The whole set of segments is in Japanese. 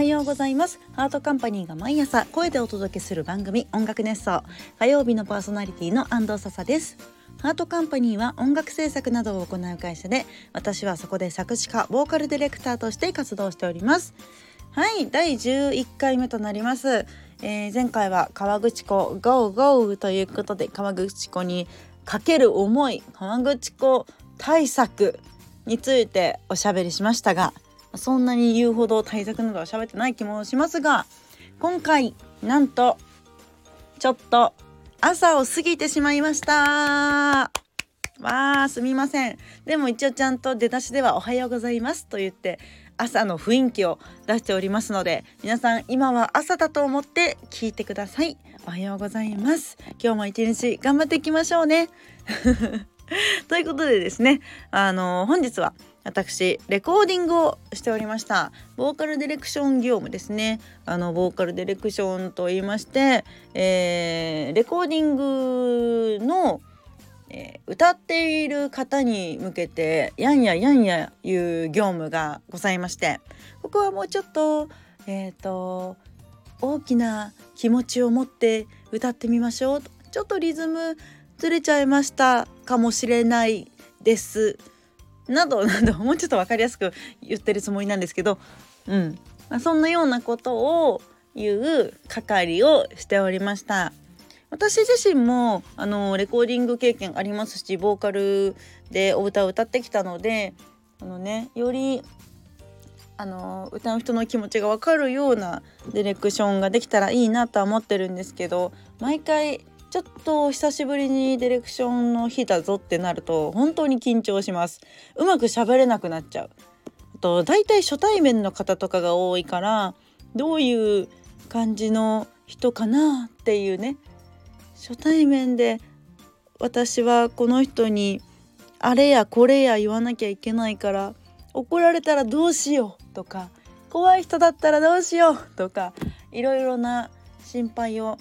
はようございます。ハートカンパニーが毎朝声でお届けする番組音楽熱奏。火曜日のパーソナリティの安藤笹です。ハートカンパニーは音楽制作などを行う会社で私はそこで作詞家ボーカルディレクターとして活動しております。はい第11回目となります、えー、前回は川口湖 GO GO ということで川口湖にかける思い川口湖対策についておしゃべりしましたがそんなに言うほど対策などは喋ってない気もしますが今回なんとちょっと朝を過ぎてしまいました。わあすみません。でも一応ちゃんと出だしではおはようございますと言って朝の雰囲気を出しておりますので皆さん今は朝だと思って聞いてください。おはようございます。今日も一日頑張っていきましょうね。ということでですねあの本日は私レコーディングをしておりました。ボーカルディレクション業務ですね。あのボーカルディレクションと言いまして、えー、レコーディングの、えー、歌っている方に向けてやんややんやいう業務がございましてここはもうちょっとえっ、ー、と大きな気持ちを持って歌ってみましょうちょっとリズムずれちゃいましたかもしれないです。など などもうちょっと分かりやすく言ってるつもりなんですけど、うんまあ、そんなようなことを言う係をしておりました。私自身もあのレコーディング経験ありますしボーカルでお歌を歌ってきたのであのねよりあの歌う人の気持ちが分かるようなディレクションができたらいいなとは思ってるんですけど毎回ちょっと久しぶりにディレクションの日だぞってなると本当に緊張します。うまく喋れなくなっちゃう。あと大体初対面の方とかが多いからどういう感じの人かなっていうね初対面で私はこの人にあれやこれや言わなきゃいけないから怒られたらどうしようとか怖い人だったらどうしようとかいろいろな心配を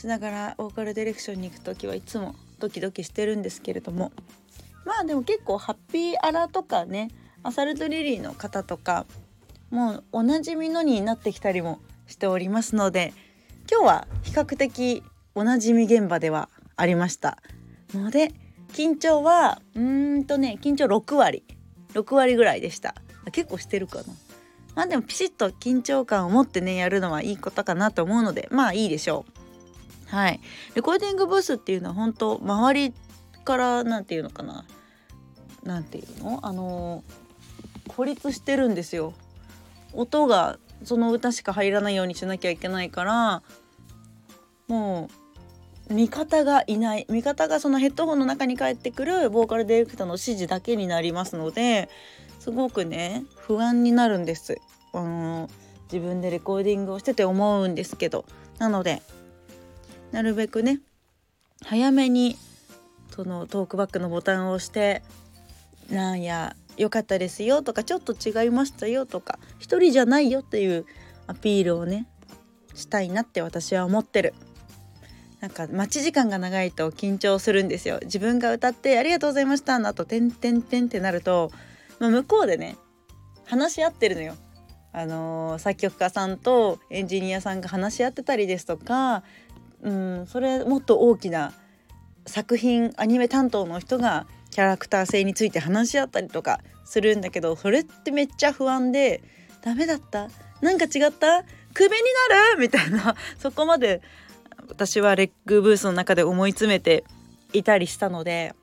しながらボーカルディレクションに行く時はいつもドキドキしてるんですけれども。まあでも結構ハッピーアラとかねアサルトリリーの方とかもうおなじみのになってきたりもしておりますので今日は比較的おなじみ現場ではありました。ので緊張はうんとね緊張6割。6割ぐらいでした。結構してるかな。まあでもピシッと緊張感を持ってねやるのはいいことかなと思うのでまあいいでしょう。はい。レコーディングブースっていうのは本当周りから何て言うのかな？何て言うの？あの孤立してるんですよ。音がその歌しか入らないようにしなきゃいけないからもう味方がいない。味方がそのヘッドホンの中に返ってくるボーカルディレクターの指示だけになりますのですごくね不安になるんです。あの自分でレコーディングをしてて思うんですけど。なのでなるべくね早めにそのトークバックのボタンを押してなんや良かったですよとかちょっと違いましたよとか一人じゃないよっていうアピールをねしたいなって私は思ってる。なんか待ち時間が長いと緊張するんですよ。自分が歌ってありがとうございましたの後てんてんてんってなると、まあ、向こうでね話し合ってるのよ。あのー、作曲家さんとエンジニアさんが話し合ってたりですとかうんそれもっと大きな作品アニメ担当の人がキャラクター性について話し合ったりとかするんだけどそれってめっちゃ不安でダメだった。なんか違った。クビになる？みたいな。そこまで私はレッグブースの中で思い詰めていたりしたので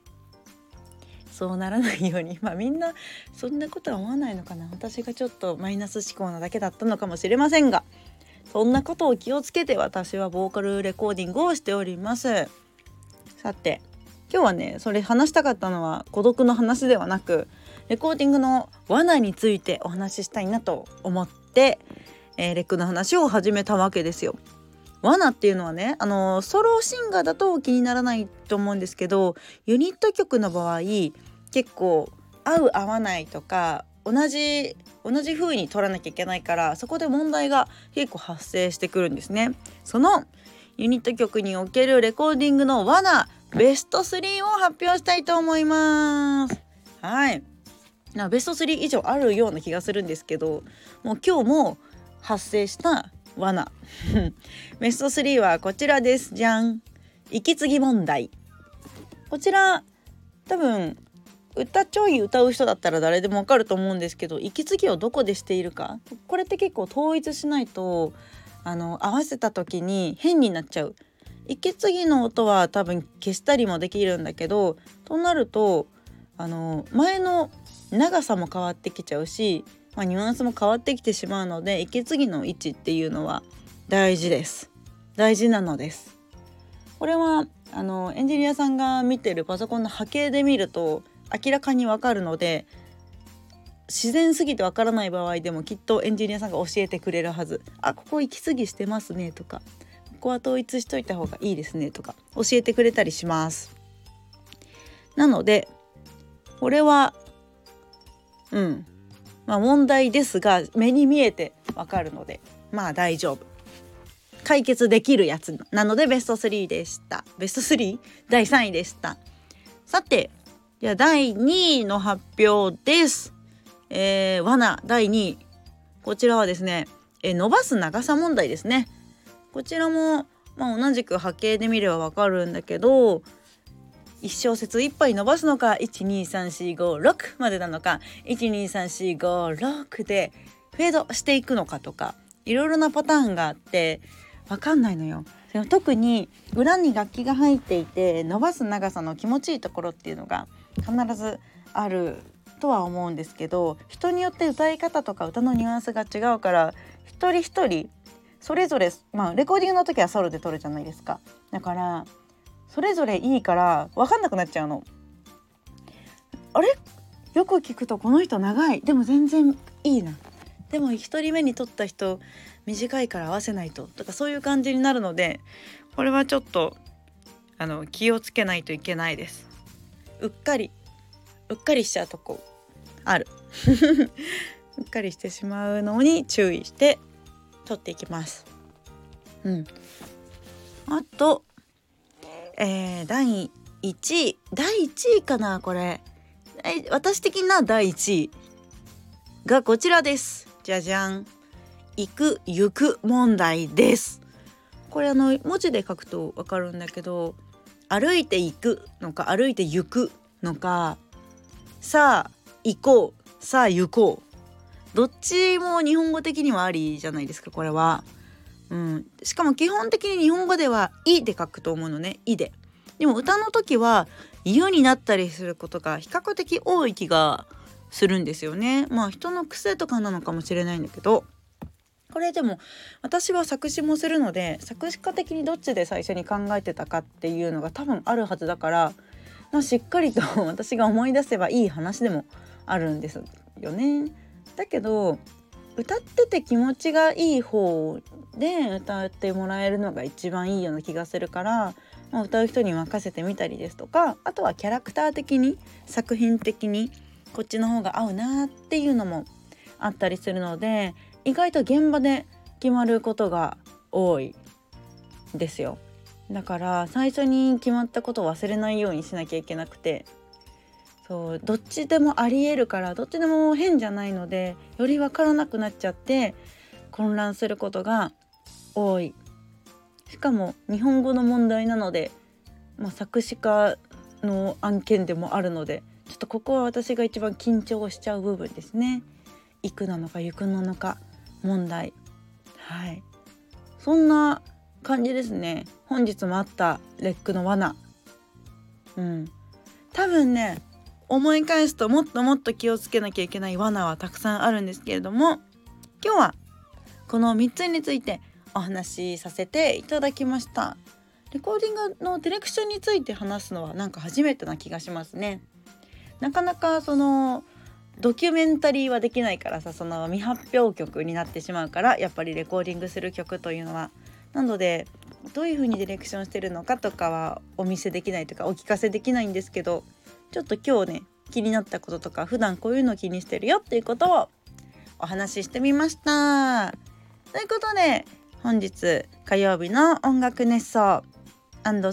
そうならないように。まあみんなそんなことは思わないのかな。私がちょっとマイナス思考なだけだったのかもしれませんが。そんなことを気をつけて私はボーカルレコーディングをしておりますさて今日はねそれ話したかったのは孤独の話ではなくレコーディングの罠についてお話ししたいなと思って、えー、レックの話を始めたわけですよ。罠っていうのはねあのソロシンガーだと気にならないと思うんですけどユニット曲の場合結構合う合わないとか同じ同じ風に取らなきゃいけないからそこで問題が結構発生してくるんですね。そのユニット曲におけるレコーディングの罠ベスト3を発表したいと思います。はいな。ベスト3以上あるような気がするんですけどもう今日も発生した罠 ベスト3はこちらですじゃん息継ぎ問題こちら多分歌ちょい歌う人だったら誰でもわかると思うんですけど息継ぎをどこでしているか？これって結構統一しないとあの合わせた時に変になっちゃう。息継ぎの音は多分消したりもできるんだけどとなるとあの前の長さも変わってきちゃうし、まあ、ニュアンスも変わってきてしまうので息継ぎの位置っていうのは大事です。大事なのです。これはあのエンジニアさんが見てるパソコンの波形で見ると明らかにわかるので自然すぎてわからない場合でもきっとエンジニアさんが教えてくれるはず。あここ息継ぎしてますねとかここは統一しといた方がいいですねとか教えてくれたりします。なのでこれはうん。まあ問題ですが目に見えてわかるのでまあ大丈夫。解決できるやつなのでベスト3でした。ベスト 3? 第3位でした。さてじゃあ第2位の発表です。えー、罠第2位。こちらはですね、えー、伸ばす長さ問題ですね。こちらも、まあ、同じく波形で見ればわかるんだけど、1小節1杯伸ばすのか123456までなのか123456でフェードしていくのかとかいろいろなパターンがあってわかんないのよ。特に裏に楽器が入っていて伸ばす長さの気持ちいいところっていうのが必ずあるとは思うんですけど人によって歌い方とか歌のニュアンスが違うから一人一人それぞれまあレコーディングの時はソロで撮るじゃないですか。だからそれぞれいいから分かんなくなっちゃうの。あれ？よく聞くとこの人長い。でも全然いいな。でも1人目に撮った人短いから合わせないと。とかそういう感じになるのでこれはちょっとあの気をつけないといけないです。うっかりうっかりしちゃうとこ。ある。うっかりしてしまうのに注意して取っていきます。うん。あとえー、第1位。第1位かなこれ。私的な第1位がこちらです。じゃじゃん。行く行く問題です。これあの文字で書くとわかるんだけど歩いて行くのか歩いて行くのかさあ行こうさあ行こうどっちも日本語的にはありじゃないですかこれは。うん、しかも基本的に日本語では「い」で書くと思うのね「い」で。でも歌の時は「湯」になったりすることが比較的多い気がするんですよね。まあ人の癖とかなのかもしれないんだけど。これでも私は作詞もするので作詞家的にどっちで最初に考えてたかっていうのが多分あるはずだから、まあ、しっかりと 私が思い出せばいい話でもあるんですよね。だけど歌ってて気持ちがいい方で歌ってもらえるのが一番いいような気がするから、まあ、歌う人に任せてみたりですとかあとはキャラクター的に作品的にこっちの方が合うなっていうのもあったりするので意外と現場で決まることが多いですよ。だから最初に決まったことを忘れないようにしなきゃいけなくて。そうどっちでもありえるからどっちでも変じゃないのでより分からなくなっちゃって混乱することが多い。しかも日本語の問題なので、まあ、作詞家の案件でもあるのでちょっとここは私が一番緊張しちゃう部分ですね。行くなのか行くなのか。問題。はい。そんな感じですね。本日もあったレックの罠。うん。多分ね思い返すともっともっと気をつけなきゃいけない罠はたくさんあるんですけれども今日はこの3つについてお話しさせていただきました。レコーディングのディレクションについて話すのはなんか初めてな気がしますね。なかなかそのドキュメンタリーはできないからさその未発表曲になってしまうからやっぱりレコーディングする曲というのはなのでどういう風にディレクションしてるのかとかはお見せできないとかお聞かせできないんですけどちょっと今日ね気になったこととか普段こういうの気にしてるよっていうことをお話ししてみました。ということで本日火曜日の音楽熱奏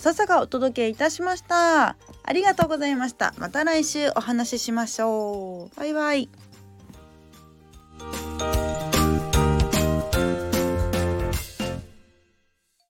笹がお届けいたしました。ありがとうございました。また来週お話ししましょう。バイバイ。